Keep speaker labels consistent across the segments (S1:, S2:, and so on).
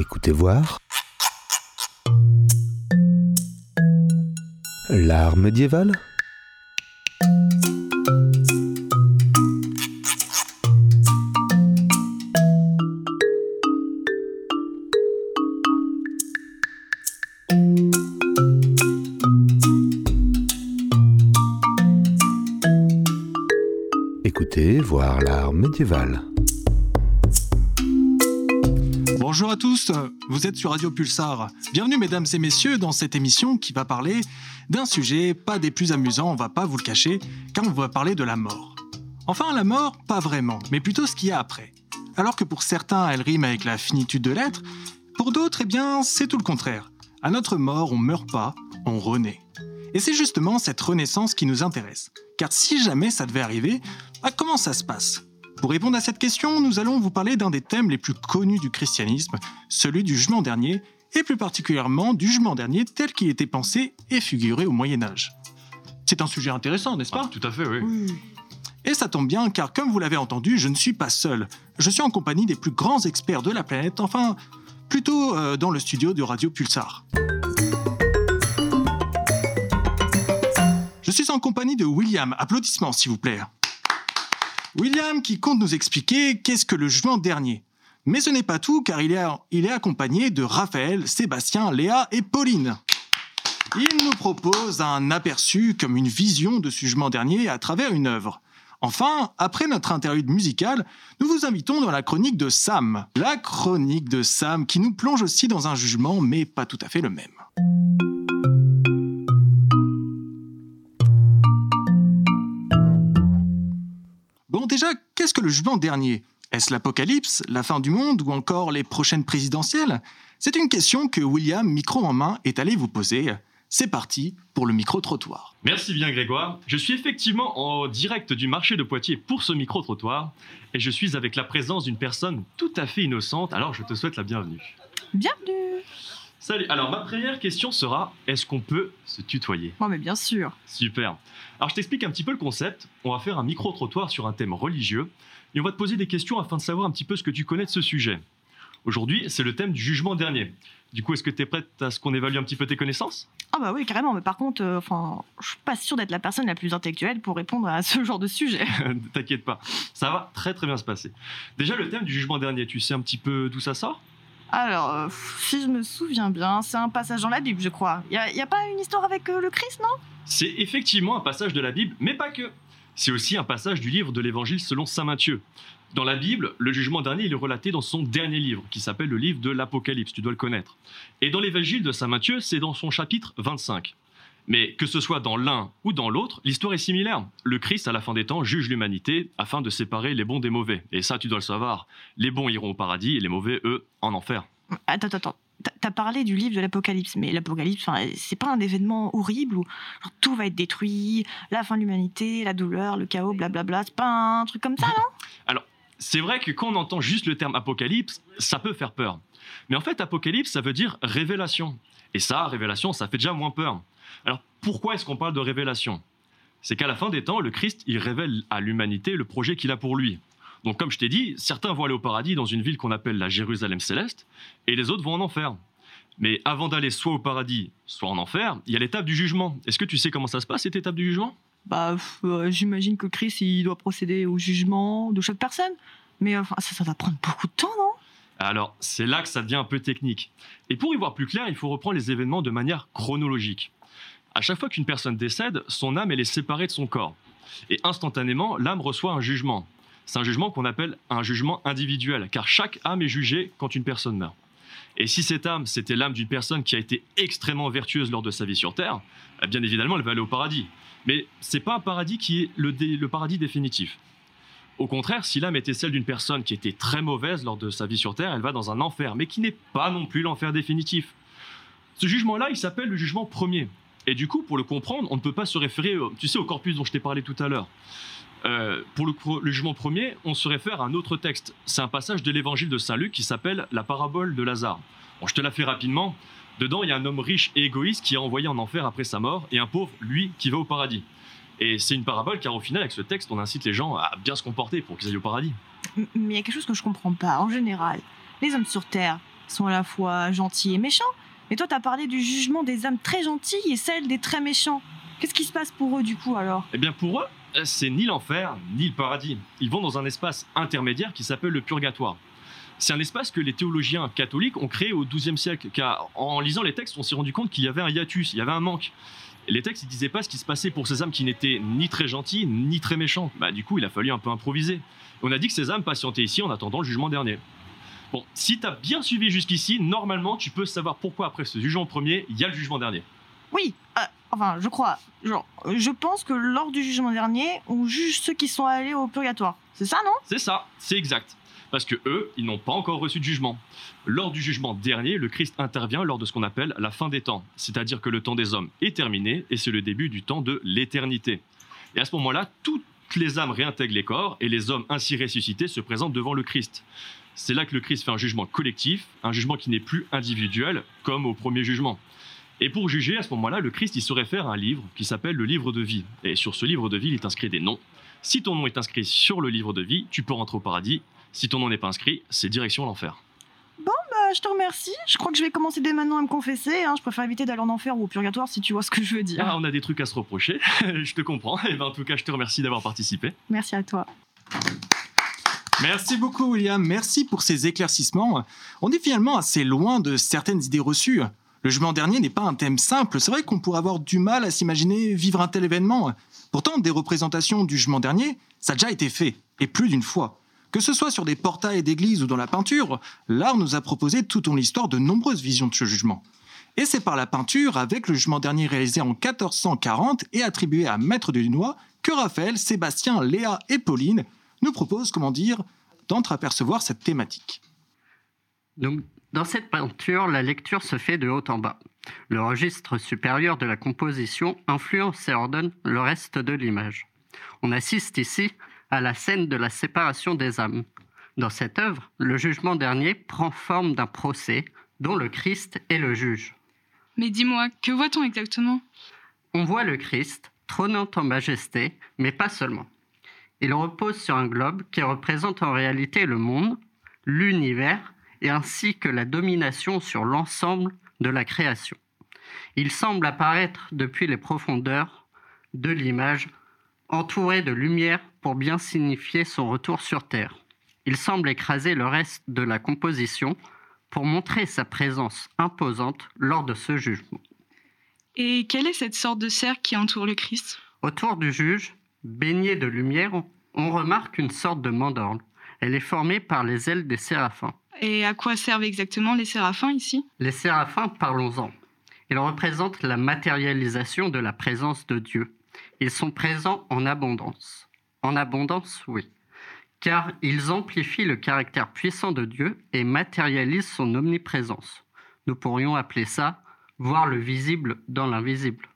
S1: Écoutez voir. L'art médiéval Écoutez voir l'art médiéval.
S2: Bonjour à tous, vous êtes sur Radio Pulsar. Bienvenue mesdames et messieurs dans cette émission qui va parler d'un sujet pas des plus amusants, on va pas vous le cacher, car on va parler de la mort. Enfin la mort, pas vraiment, mais plutôt ce qu'il y a après. Alors que pour certains elle rime avec la finitude de l'être, pour d'autres eh bien c'est tout le contraire. À notre mort on meurt pas, on renaît. Et c'est justement cette renaissance qui nous intéresse. Car si jamais ça devait arriver, bah, comment ça se passe? Pour répondre à cette question, nous allons vous parler d'un des thèmes les plus connus du christianisme, celui du jugement dernier, et plus particulièrement du jugement dernier tel qu'il était pensé et figuré au Moyen Âge. C'est un sujet intéressant, n'est-ce pas?
S3: Ah, Tout à fait, oui.
S2: Et ça tombe bien car comme vous l'avez entendu, je ne suis pas seul. Je suis en compagnie des plus grands experts de la planète, enfin plutôt euh, dans le studio de Radio Pulsar. Je suis en compagnie de William. Applaudissements s'il vous plaît. William qui compte nous expliquer qu'est-ce que le jugement dernier. Mais ce n'est pas tout car il est, accompagné de Raphaël, Sébastien, Léa et Pauline. Il nous propose un aperçu comme une vision de ce jugement dernier à travers une œuvre. Enfin, après notre interlude musicale, nous vous invitons dans la chronique de Sam. La chronique de Sam qui nous plonge aussi dans un jugement, mais pas tout à fait le même. Qu'est-ce que le jugement dernier? Est-ce l'apocalypse, la fin du monde ou encore les prochaines présidentielles? C'est une question que William, micro en main, est allé vous poser. C'est parti pour le micro-trottoir.
S3: Merci bien Grégoire. Je suis effectivement en direct du marché de Poitiers pour ce micro-trottoir et je suis avec la présence d'une personne tout à fait innocente, alors je te souhaite la bienvenue.
S4: Bienvenue
S3: Salut, alors ma première question sera, est-ce qu'on peut se tutoyer?
S4: Moi, mais bien sûr.
S3: Super. Alors je t'explique un petit peu le concept. On va faire un micro-trottoir sur un thème religieux et on va te poser des questions afin de savoir un petit peu ce que tu connais de ce sujet. Aujourd'hui, c'est le thème du jugement dernier. Du coup, est-ce que tu es prête à ce qu'on évalue un petit peu tes connaissances?
S4: Ah bah oui, carrément, mais par contre, euh, enfin, je suis pas sûre d'être la personne la plus intellectuelle pour répondre à ce genre de sujet.
S3: T'inquiète pas, ça va très très bien se passer. Déjà, le thème du jugement dernier, tu sais un petit peu d'où ça sort?
S4: Alors, euh, si je me souviens bien, c'est un passage dans la Bible, je crois. Y a, y a pas une histoire avec euh, le Christ, non?
S3: C'est effectivement un passage de la Bible, mais pas que. C'est aussi un passage du livre de l'Évangile selon Saint Matthieu. Dans la Bible, le jugement dernier il est relaté dans son dernier livre, qui s'appelle le livre de l'Apocalypse, tu dois le connaître. Et dans l'Évangile de Saint Matthieu, c'est dans son chapitre 25. Mais que ce soit dans l'un ou dans l'autre, l'histoire est similaire. Le Christ, à la fin des temps, juge l'humanité afin de séparer les bons des mauvais. Et ça, tu dois le savoir. Les bons iront au paradis et les mauvais, eux, en enfer.
S4: Attends, attends, attends. T'as- T'as parlé du livre de l'Apocalypse, mais l'Apocalypse, c'est pas un événement horrible où genre, tout va être détruit, la fin de l'humanité, la douleur, le chaos, blablabla. C'est pas un truc comme ça, non?
S3: C'est vrai que quand on entend juste le terme apocalypse, ça peut faire peur. Mais en fait, apocalypse, ça veut dire révélation. Et ça, révélation, ça fait déjà moins peur. Alors pourquoi est-ce qu'on parle de révélation? C'est qu'à la fin des temps, le Christ, il révèle à l'humanité le projet qu'il a pour lui. Donc comme je t'ai dit, certains vont aller au paradis dans une ville qu'on appelle la Jérusalem céleste, et les autres vont en enfer. Mais avant d'aller soit au paradis, soit en enfer, il y a l'étape du jugement. Est-ce que tu sais comment ça se passe, cette étape du jugement?
S4: Bah, euh, j'imagine que Christ, il doit procéder au jugement de chaque personne. Mais enfin, ça, ça va prendre beaucoup de temps, non?
S3: Alors, c'est là que ça devient un peu technique. Et pour y voir plus clair, il faut reprendre les événements de manière chronologique. À chaque fois qu'une personne décède, son âme elle est séparée de son corps. Et instantanément, l'âme reçoit un jugement. C'est un jugement qu'on appelle un jugement individuel, car chaque âme est jugée quand une personne meurt. Et si cette âme, c'était l'âme d'une personne qui a été extrêmement vertueuse lors de sa vie sur Terre, eh bien évidemment, elle va aller au paradis. Mais c'est pas un paradis qui est le, paradis définitif. Au contraire, si l'âme était celle d'une personne qui était très mauvaise lors de sa vie sur Terre, elle va dans un enfer, mais qui n'est pas non plus l'enfer définitif. Ce jugement-là, il s'appelle le jugement premier. Et du coup, pour le comprendre, on ne peut pas se référer, au- tu sais, au corpus dont je t'ai parlé tout à l'heure. Euh, pour le, jugement premier, on se réfère à un autre texte. C'est un passage de l'évangile de Saint Luc qui s'appelle la parabole de Lazare. Je te la fais rapidement. Dedans, il y a un homme riche et égoïste qui est envoyé en enfer après sa mort, et un pauvre, lui, qui va au paradis. Et c'est une parabole car au final, avec ce texte, on incite les gens à bien se comporter pour qu'ils aillent au paradis.
S4: Mais il y a quelque chose que je comprends pas. En général, les hommes sur Terre, sont à la fois gentils et méchants. Mais toi, t'as parlé du jugement des âmes très gentilles et celle des très méchants. Qu'est-ce qui se passe pour eux du coup alors?
S3: Eh bien pour eux, c'est ni l'enfer, ni le paradis. Ils vont dans un espace intermédiaire qui s'appelle le purgatoire. C'est un espace que les théologiens catholiques ont créé au XIIe siècle, car en lisant les textes, on s'est rendu compte qu'il y avait un hiatus, il y avait un manque. Les textes ne disaient pas ce qui se passait pour ces âmes qui n'étaient ni très gentilles, ni très méchantes. Bah, du coup, il a fallu un peu improviser. On a dit que ces âmes patientaient ici en attendant le jugement dernier. Bon, si tu as bien suivi jusqu'ici, normalement, tu peux savoir pourquoi après ce jugement premier, il y a le jugement dernier.
S4: Oui, euh, enfin, je crois. Genre, je pense que lors du jugement dernier, on juge ceux qui sont allés au purgatoire. C'est ça, non?
S3: C'est ça, c'est exact. Parce que eux, ils n'ont pas encore reçu de jugement. Lors du jugement dernier, le Christ intervient lors de ce qu'on appelle la fin des temps, c'est-à-dire que le temps des hommes est terminé et c'est le début du temps de l'éternité. Et à ce moment-là, toutes les âmes réintègrent les corps et les hommes ainsi ressuscités se présentent devant le Christ. C'est là que le Christ fait un jugement collectif, un jugement qui n'est plus individuel comme au premier jugement. Et pour juger, à ce moment-là, le Christ, il se réfère à un livre qui s'appelle le livre de vie. Et sur ce livre de vie, il est inscrit des noms. Si ton nom est inscrit sur le livre de vie, tu peux rentrer au paradis. Si ton nom n'est pas inscrit, c'est direction l'enfer.
S4: Bon, bah, je te remercie. Je crois que je vais commencer dès maintenant à me confesser. Hein. Je préfère éviter d'aller en enfer ou au purgatoire si tu vois ce que je veux dire.
S3: Ah, on a des trucs à se reprocher. je te comprends. Et ben, en tout cas, je te remercie d'avoir participé.
S4: Merci à toi.
S2: Merci beaucoup, William. Merci pour ces éclaircissements. On est finalement assez loin de certaines idées reçues. Le jugement dernier n'est pas un thème simple. C'est vrai qu'on pourrait avoir du mal à s'imaginer vivre un tel événement. Pourtant, des représentations du jugement dernier, ça a déjà été fait, et plus d'une fois. Que ce soit sur des portails d'église ou dans la peinture, l'art nous a proposé tout au long de l'histoire de nombreuses visions de ce jugement. Et c'est par la peinture, avec le jugement dernier réalisé en 1440 et attribué à Maître de Dunois, que Raphaël, Sébastien, Léa et Pauline nous proposent, comment dire, d'entreapercevoir cette thématique.
S5: Donc, dans cette peinture, la lecture se fait de haut en bas. Le registre supérieur de la composition influence et ordonne le reste de l'image. On assiste ici à la scène de la séparation des âmes. Dans cette œuvre, le jugement dernier prend forme d'un procès dont le Christ est le juge.
S6: Mais dis-moi, que voit-on exactement?
S5: On voit le Christ trônant en majesté, mais pas seulement. Il repose sur un globe qui représente en réalité le monde, l'univers, et ainsi que la domination sur l'ensemble de la création. Il semble apparaître depuis les profondeurs de l'image, entouré de lumière pour bien signifier son retour sur Terre. Il semble écraser le reste de la composition pour montrer sa présence imposante lors de ce jugement.
S6: Et quelle est cette sorte de cercle qui entoure le Christ?
S5: Autour du juge, baigné de lumière, on remarque une sorte de mandorle. Elle est formée par les ailes des séraphins.
S6: Et à quoi servent exactement les séraphins ici?
S5: Les séraphins, parlons-en. Ils représentent la matérialisation de la présence de Dieu. Ils sont présents en abondance. En abondance, oui. Car ils amplifient le caractère puissant de Dieu et matérialisent son omniprésence. Nous pourrions appeler ça voir le visible dans l'invisible.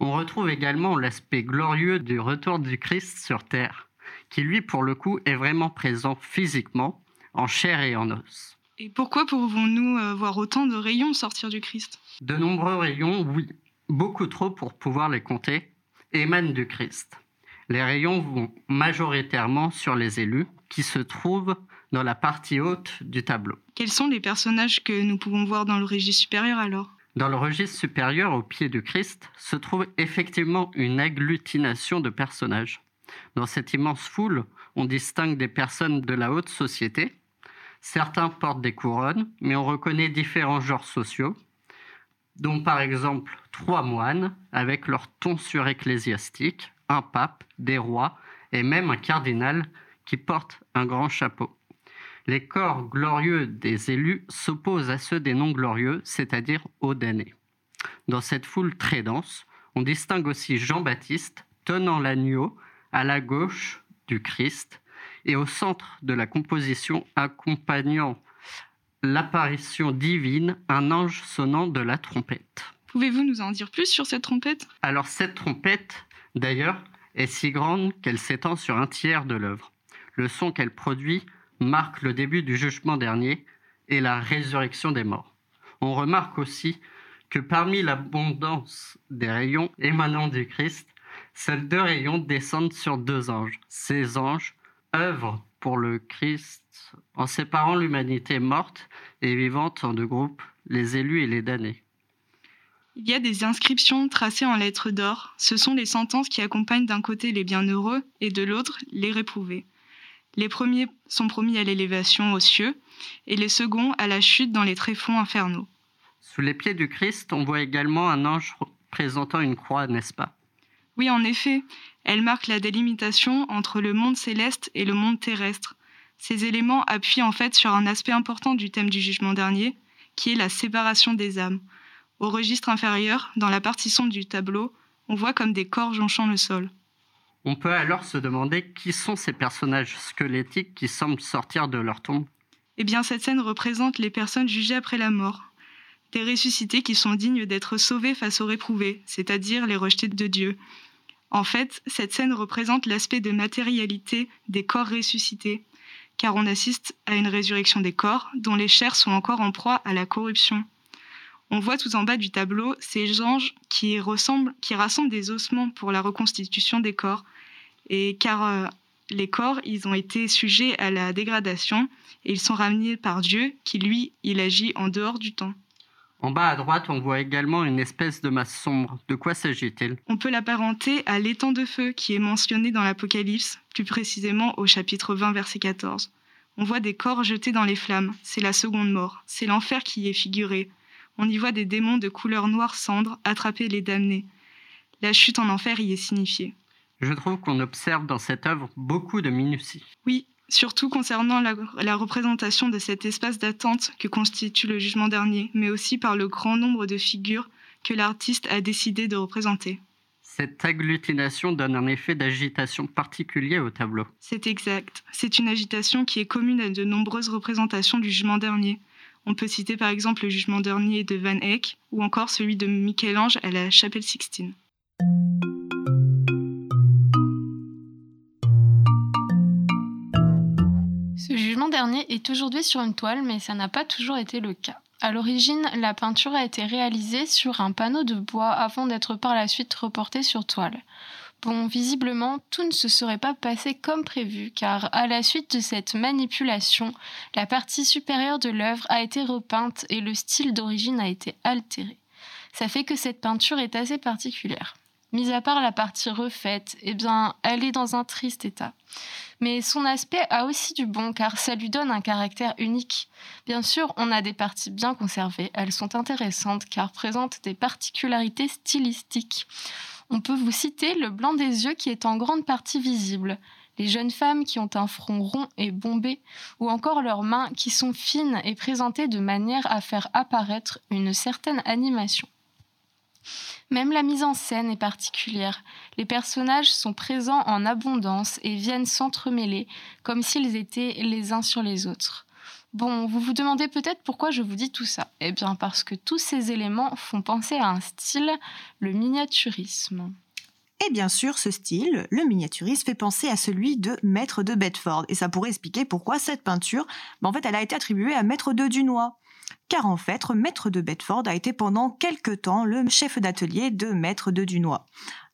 S5: On retrouve également l'aspect glorieux du retour du Christ sur terre, qui lui, pour le coup, est vraiment présent physiquement, en chair et en os.
S6: Et pourquoi pouvons-nous euh, voir autant de rayons sortir du Christ?
S5: De nombreux rayons, oui, beaucoup trop pour pouvoir les compter, émanent du Christ. Les rayons vont majoritairement sur les élus, qui se trouvent dans la partie haute du tableau.
S6: Quels sont les personnages que nous pouvons voir dans le registre supérieur alors?
S5: Dans le registre supérieur, au pied du Christ, se trouve effectivement une agglutination de personnages. Dans cette immense foule, on distingue des personnes de la haute société. Certains portent des couronnes, mais on reconnaît différents genres sociaux, dont par exemple trois moines avec leur tonsure ecclésiastique, un pape, des rois et même un cardinal qui porte un grand chapeau. Les corps glorieux des élus s'opposent à ceux des non glorieux, c'est-à-dire aux damnés. Dans cette foule très dense, on distingue aussi Jean-Baptiste tenant l'agneau à la gauche du Christ et au centre de la composition accompagnant l'apparition divine, un ange sonnant de la trompette.
S6: Pouvez-vous nous en dire plus sur cette trompette?
S5: Alors cette trompette, d'ailleurs, est si grande qu'elle s'étend sur un tiers de l'œuvre. Le son qu'elle produit marque le début du jugement dernier et la résurrection des morts. On remarque aussi que parmi l'abondance des rayons émanant du Christ, seuls deux rayons descendent sur deux anges. Ces anges œuvrent pour le Christ en séparant l'humanité morte et vivante en deux groupes, les élus et les damnés.
S6: Il y a des inscriptions tracées en lettres d'or. Ce sont les sentences qui accompagnent d'un côté les bienheureux et de l'autre les réprouvés. Les premiers sont promis à l'élévation aux cieux et les seconds à la chute dans les tréfonds infernaux.
S5: Sous les pieds du Christ, on voit également un ange présentant une croix, n'est-ce pas?
S6: Oui, en effet, elle marque la délimitation entre le monde céleste et le monde terrestre. Ces éléments appuient en fait sur un aspect important du thème du jugement dernier, qui est la séparation des âmes. Au registre inférieur, dans la partie sombre du tableau, on voit comme des corps jonchant le sol.
S5: On peut alors se demander qui sont ces personnages squelettiques qui semblent sortir de leur tombe.
S6: Eh bien, cette scène représente les personnes jugées après la mort, des ressuscités qui sont dignes d'être sauvés face aux réprouvés, c'est-à-dire les rejetés de Dieu. En fait, cette scène représente l'aspect de matérialité des corps ressuscités, car on assiste à une résurrection des corps dont les chairs sont encore en proie à la corruption. On voit tout en bas du tableau ces anges qui, ressemblent, qui rassemblent des ossements pour la reconstitution des corps, et car euh, les corps, ils ont été sujets à la dégradation et ils sont ramenés par Dieu qui, lui, il agit en dehors du temps.
S5: En bas à droite, on voit également une espèce de masse sombre. De quoi s'agit-il?
S6: On peut l'apparenter à l'étang de feu qui est mentionné dans l'Apocalypse, plus précisément au chapitre 20, verset 14. On voit des corps jetés dans les flammes, c'est la seconde mort, c'est l'enfer qui y est figuré. On y voit des démons de couleur noire cendre attraper les damnés. La chute en enfer y est signifiée.
S5: Je trouve qu'on observe dans cette œuvre beaucoup de minutie.
S6: Oui, surtout concernant la, la, représentation de cet espace d'attente que constitue le jugement dernier, mais aussi par le grand nombre de figures que l'artiste a décidé de représenter.
S5: Cette agglutination donne un effet d'agitation particulier au tableau.
S6: C'est exact. C'est une agitation qui est commune à de nombreuses représentations du jugement dernier. On peut citer par exemple le jugement dernier de Van Eyck ou encore celui de Michel-Ange à la chapelle Sixtine.
S7: Ce jugement dernier est aujourd'hui sur une toile, mais ça n'a pas toujours été le cas. À l'origine, la peinture a été réalisée sur un panneau de bois avant d'être par la suite reportée sur toile. Bon, visiblement, tout ne se serait pas passé comme prévu, car à la suite de cette manipulation, la partie supérieure de l'œuvre a été repeinte et le style d'origine a été altéré. Ça fait que cette peinture est assez particulière. Mis à part la partie refaite, eh bien, elle est dans un triste état. Mais son aspect a aussi du bon car ça lui donne un caractère unique. Bien sûr, on a des parties bien conservées, elles sont intéressantes car présentent des particularités stylistiques. On peut vous citer le blanc des yeux qui est en grande partie visible, les jeunes femmes qui ont un front rond et bombé, ou encore leurs mains qui sont fines et présentées de manière à faire apparaître une certaine animation. Même la mise en scène est particulière. Les personnages sont présents en abondance et viennent s'entremêler comme s'ils étaient les uns sur les autres. Bon, vous vous demandez peut-être pourquoi je vous dis tout ça. Eh bien parce que tous ces éléments font penser à un style, le miniaturisme.
S4: Et bien sûr, ce style, le miniaturisme, fait penser à celui de Maître de Bedford. Et ça pourrait expliquer pourquoi cette peinture, ben en fait, elle a été attribuée à Maître de Dunois car en fait, Maître de Bedford a été pendant quelque temps le chef d'atelier de Maître de Dunois.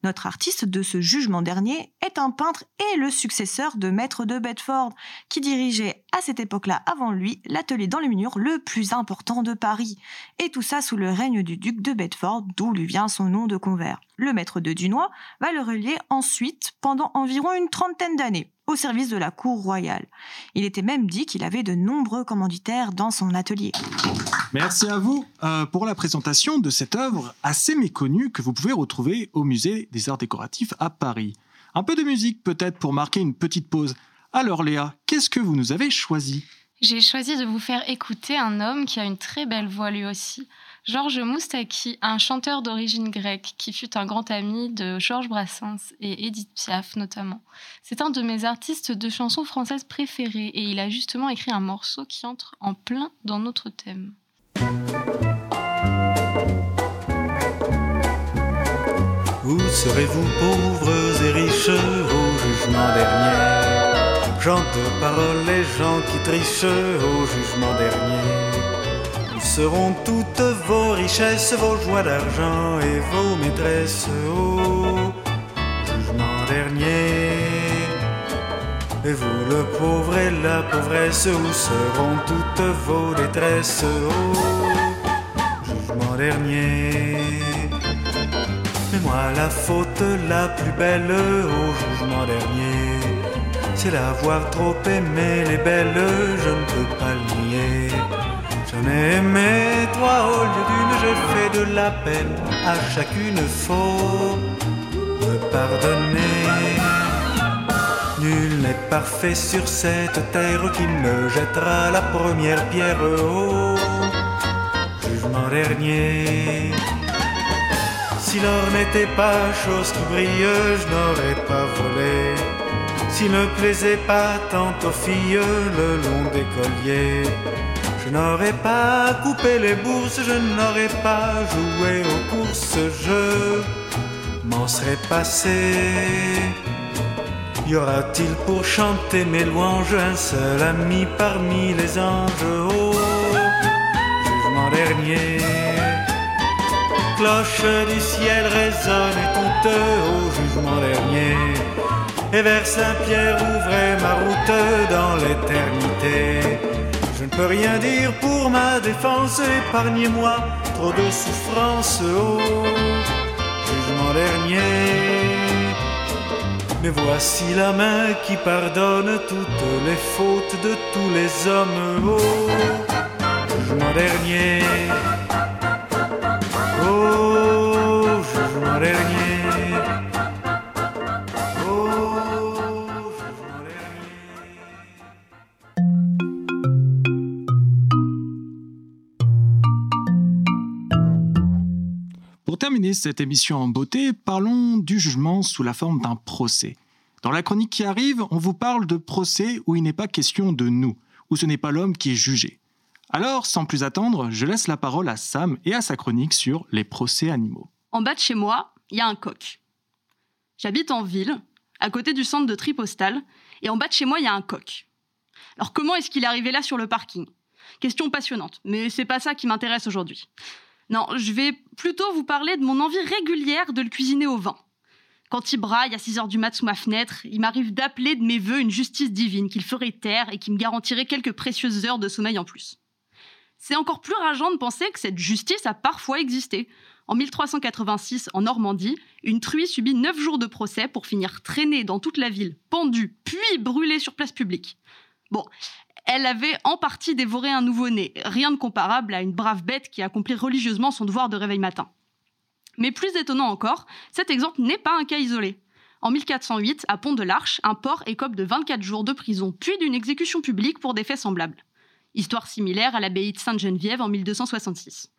S4: Notre artiste de ce jugement dernier est un peintre et le successeur de Maître de Bedford, qui dirigeait à cette époque-là avant lui l'atelier d'enluminure le plus important de Paris. Et tout ça sous le règne du duc de Bedford, d'où lui vient son nom de convert. Le Maître de Dunois va le relier ensuite pendant environ une trentaine d'années au service de la cour royale. Il était même dit qu'il avait de nombreux commanditaires dans son atelier.
S2: Merci à vous euh, pour la présentation de cette œuvre assez méconnue que vous pouvez retrouver au musée des arts décoratifs à Paris. Un peu de musique peut-être pour marquer une petite pause. Alors Léa, qu'est-ce que vous nous avez choisi?
S7: J'ai choisi de vous faire écouter un homme qui a une très belle voix lui aussi. Georges Moustaki, un chanteur d'origine grecque qui fut un grand ami de Georges Brassens et Edith Piaf notamment. C'est un de mes artistes de chansons françaises préférés et il a justement écrit un morceau qui entre en plein dans notre thème.
S8: Où serez-vous pauvres et riches au jugement dernier? Gens de parole et gens qui trichent au jugement dernier. Seront toutes vos richesses, vos joies d'argent et vos maîtresses au jugement dernier. Et vous, le pauvre et la pauvresse, où seront toutes vos détresses au jugement dernier? Moi, la faute la plus belle au jugement dernier, c'est d'avoir trop aimé les belles, je ne peux pas le nier. J'en ai aimé toi au lieu d'une, j'ai fait de la peine à chacune faut me pardonner. Nul n'est parfait sur cette terre qui me jettera la première pierre au jugement dernier. Si l'or n'était pas chose qui brille, je n'aurais pas volé. S'il ne plaisait pas tant aux filles le long des colliers, je n'aurais pas coupé les bourses, je n'aurais pas joué aux courses, je m'en serais passé. Y aura-t-il pour chanter mes louanges un seul ami parmi les anges? Au jugement dernier Cloche du ciel résonne toute au jugement dernier. Et vers Saint-Pierre ouvrait ma route dans l'éternité. Je ne peux rien dire pour ma défense, épargnez-moi trop de souffrance au jugement dernier. Mais voici la main qui pardonne toutes les fautes de tous les hommes au jugement dernier.
S2: Pour terminer cette émission en beauté, parlons du jugement sous la forme d'un procès. Dans la chronique qui arrive, on vous parle de procès où il n'est pas question de nous, où ce n'est pas l'homme qui est jugé. Alors, sans plus attendre, je laisse la parole à Sam et à sa chronique sur les procès animaux.
S9: En bas de chez moi, il y a un coq. J'habite en ville, à côté du centre de tri postal, et en bas de chez moi, il y a un coq. Alors comment est-ce qu'il est arrivé là sur le parking? Question passionnante, mais c'est pas ça qui m'intéresse aujourd'hui. Non, je vais plutôt vous parler de mon envie régulière de le cuisiner au vin. Quand il braille à 6 heures du mat sous ma fenêtre, il m'arrive d'appeler de mes voeux une justice divine qu'il ferait taire et qui me garantirait quelques précieuses heures de sommeil en plus. C'est encore plus rageant de penser que cette justice a parfois existé. En 1386, en Normandie, une truie subit 9 jours de procès pour finir traînée dans toute la ville, pendue, puis brûlée sur place publique. Bon, elle avait en partie dévoré un nouveau-né, rien de comparable à une brave bête qui accomplit religieusement son devoir de réveil matin. Mais plus étonnant encore, cet exemple n'est pas un cas isolé. En 1408, à Pont de l'Arche, un porc écope de 24 jours de prison, puis d'une exécution publique pour des faits semblables. Histoire similaire à l'abbaye de Sainte-Geneviève en 1266.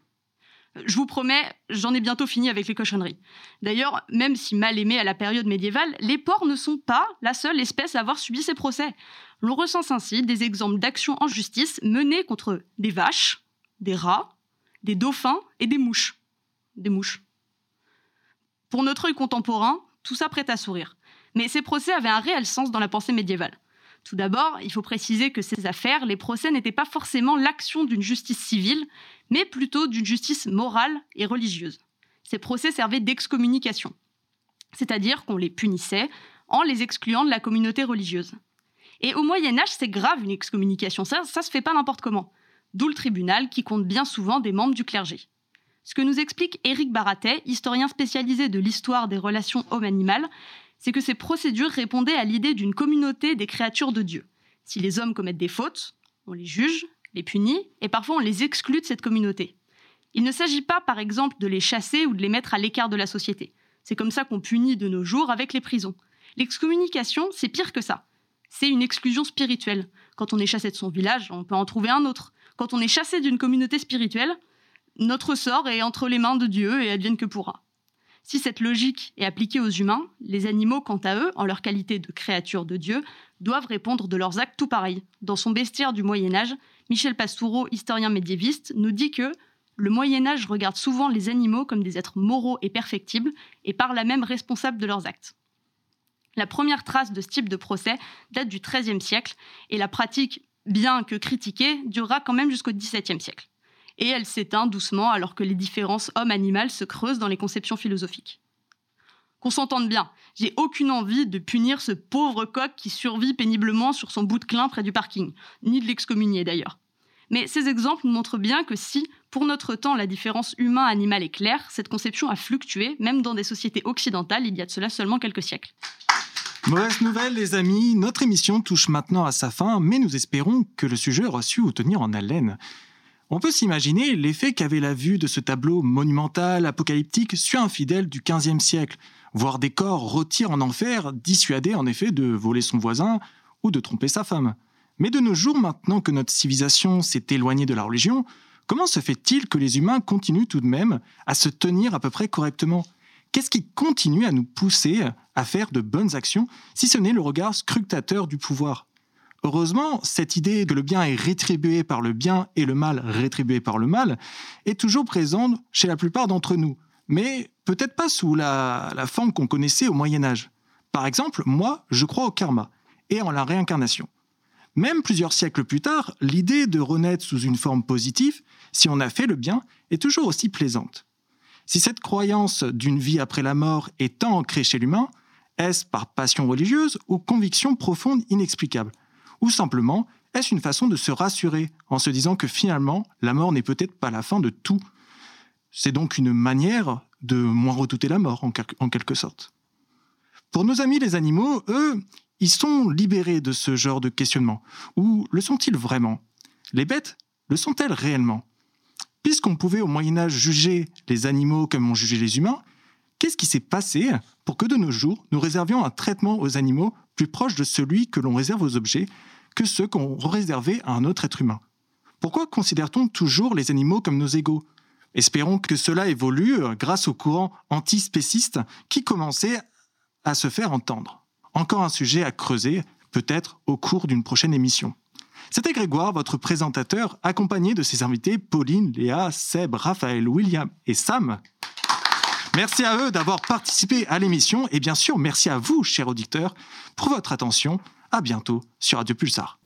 S9: Je vous promets, j'en ai bientôt fini avec les cochonneries. D'ailleurs, même si mal aimés à la période médiévale, les porcs ne sont pas la seule espèce à avoir subi ces procès. L'on recense ainsi des exemples d'actions en justice menées contre des vaches, des rats, des dauphins et des mouches. Des mouches. Pour notre œil contemporain, tout ça prête à sourire. Mais ces procès avaient un réel sens dans la pensée médiévale. Tout d'abord, il faut préciser que ces affaires, les procès n'étaient pas forcément l'action d'une justice civile, mais plutôt d'une justice morale et religieuse. Ces procès servaient d'excommunication, c'est-à-dire qu'on les punissait en les excluant de la communauté religieuse. Et au Moyen Âge, c'est grave une excommunication, ça, se fait pas n'importe comment. D'où le tribunal qui compte bien souvent des membres du clergé. Ce que nous explique Éric Baratet, historien spécialisé de l'histoire des relations homme-animal, c'est que ces procédures répondaient à l'idée d'une communauté des créatures de Dieu. Si les hommes commettent des fautes, on les juge, les punit, et parfois on les exclut de cette communauté. Il ne s'agit pas, par exemple, de les chasser ou de les mettre à l'écart de la société. C'est comme ça qu'on punit de nos jours avec les prisons. L'excommunication, c'est pire que ça. C'est une exclusion spirituelle. Quand on est chassé de son village, on peut en trouver un autre. Quand on est chassé d'une communauté spirituelle, notre sort est entre les mains de Dieu et advienne que pourra. Si cette logique est appliquée aux humains, les animaux, quant à eux, en leur qualité de créatures de Dieu, doivent répondre de leurs actes tout pareil. Dans son bestiaire du Moyen Âge, Michel Pastoureau, historien médiéviste, nous dit que le Moyen Âge regarde souvent les animaux comme des êtres moraux et perfectibles, et par là même responsables de leurs actes. La première trace de ce type de procès date du XIIIe siècle, et la pratique, bien que critiquée, durera quand même jusqu'au XVIIe siècle et elle s'éteint doucement alors que les différences homme-animal se creusent dans les conceptions philosophiques. Qu'on s'entende bien, j'ai aucune envie de punir ce pauvre coq qui survit péniblement sur son bout de clin près du parking, ni de l'excommunier d'ailleurs. Mais ces exemples nous montrent bien que si, pour notre temps, la différence humain-animal est claire, cette conception a fluctué, même dans des sociétés occidentales, il y a de cela seulement quelques siècles.
S2: Mauvaise nouvelle, les amis, notre émission touche maintenant à sa fin, mais nous espérons que le sujet aura su vous tenir en haleine. On peut s'imaginer l'effet qu'avait la vue de ce tableau monumental, apocalyptique, sur un fidèle du XVe siècle, voir des corps rôtir en enfer, dissuadés en effet de voler son voisin ou de tromper sa femme. Mais de nos jours, maintenant que notre civilisation s'est éloignée de la religion, comment se fait-il que les humains continuent tout de même à se tenir à peu près correctement? Qu'est-ce qui continue à nous pousser à faire de bonnes actions, si ce n'est le regard scrutateur du pouvoir? Heureusement, cette idée que le bien est rétribué par le bien et le mal rétribué par le mal est toujours présente chez la plupart d'entre nous, mais peut-être pas sous la, forme qu'on connaissait au Moyen Âge. Par exemple, moi, je crois au karma et en la réincarnation. Même plusieurs siècles plus tard, l'idée de renaître sous une forme positive, si on a fait le bien, est toujours aussi plaisante. Si cette croyance d'une vie après la mort est ancrée chez l'humain, est-ce par passion religieuse ou conviction profonde inexplicable? Ou simplement, est-ce une façon de se rassurer en se disant que finalement, la mort n'est peut-être pas la fin de tout? C'est donc une manière de moins redouter la mort, en, quelque sorte. Pour nos amis les animaux, eux, ils sont libérés de ce genre de questionnement. Ou le sont-ils vraiment? Les bêtes, le sont-elles réellement? Puisqu'on pouvait au Moyen Âge juger les animaux comme on jugeait les humains, qu'est-ce qui s'est passé pour que de nos jours, nous réservions un traitement aux animaux plus proche de celui que l'on réserve aux objets que ceux qu'on réservait à un autre être humain Pourquoi considère-t-on toujours les animaux comme nos égaux? Espérons que cela évolue grâce au courant antispéciste qui commençait à se faire entendre. Encore un sujet à creuser, peut-être au cours d'une prochaine émission. C'était Grégoire, votre présentateur, accompagné de ses invités Pauline, Léa, Seb, Raphaël, William et Sam. Merci à eux d'avoir participé à l'émission et bien sûr merci à vous, chers auditeurs, pour votre attention. À bientôt sur Radio Pulsar.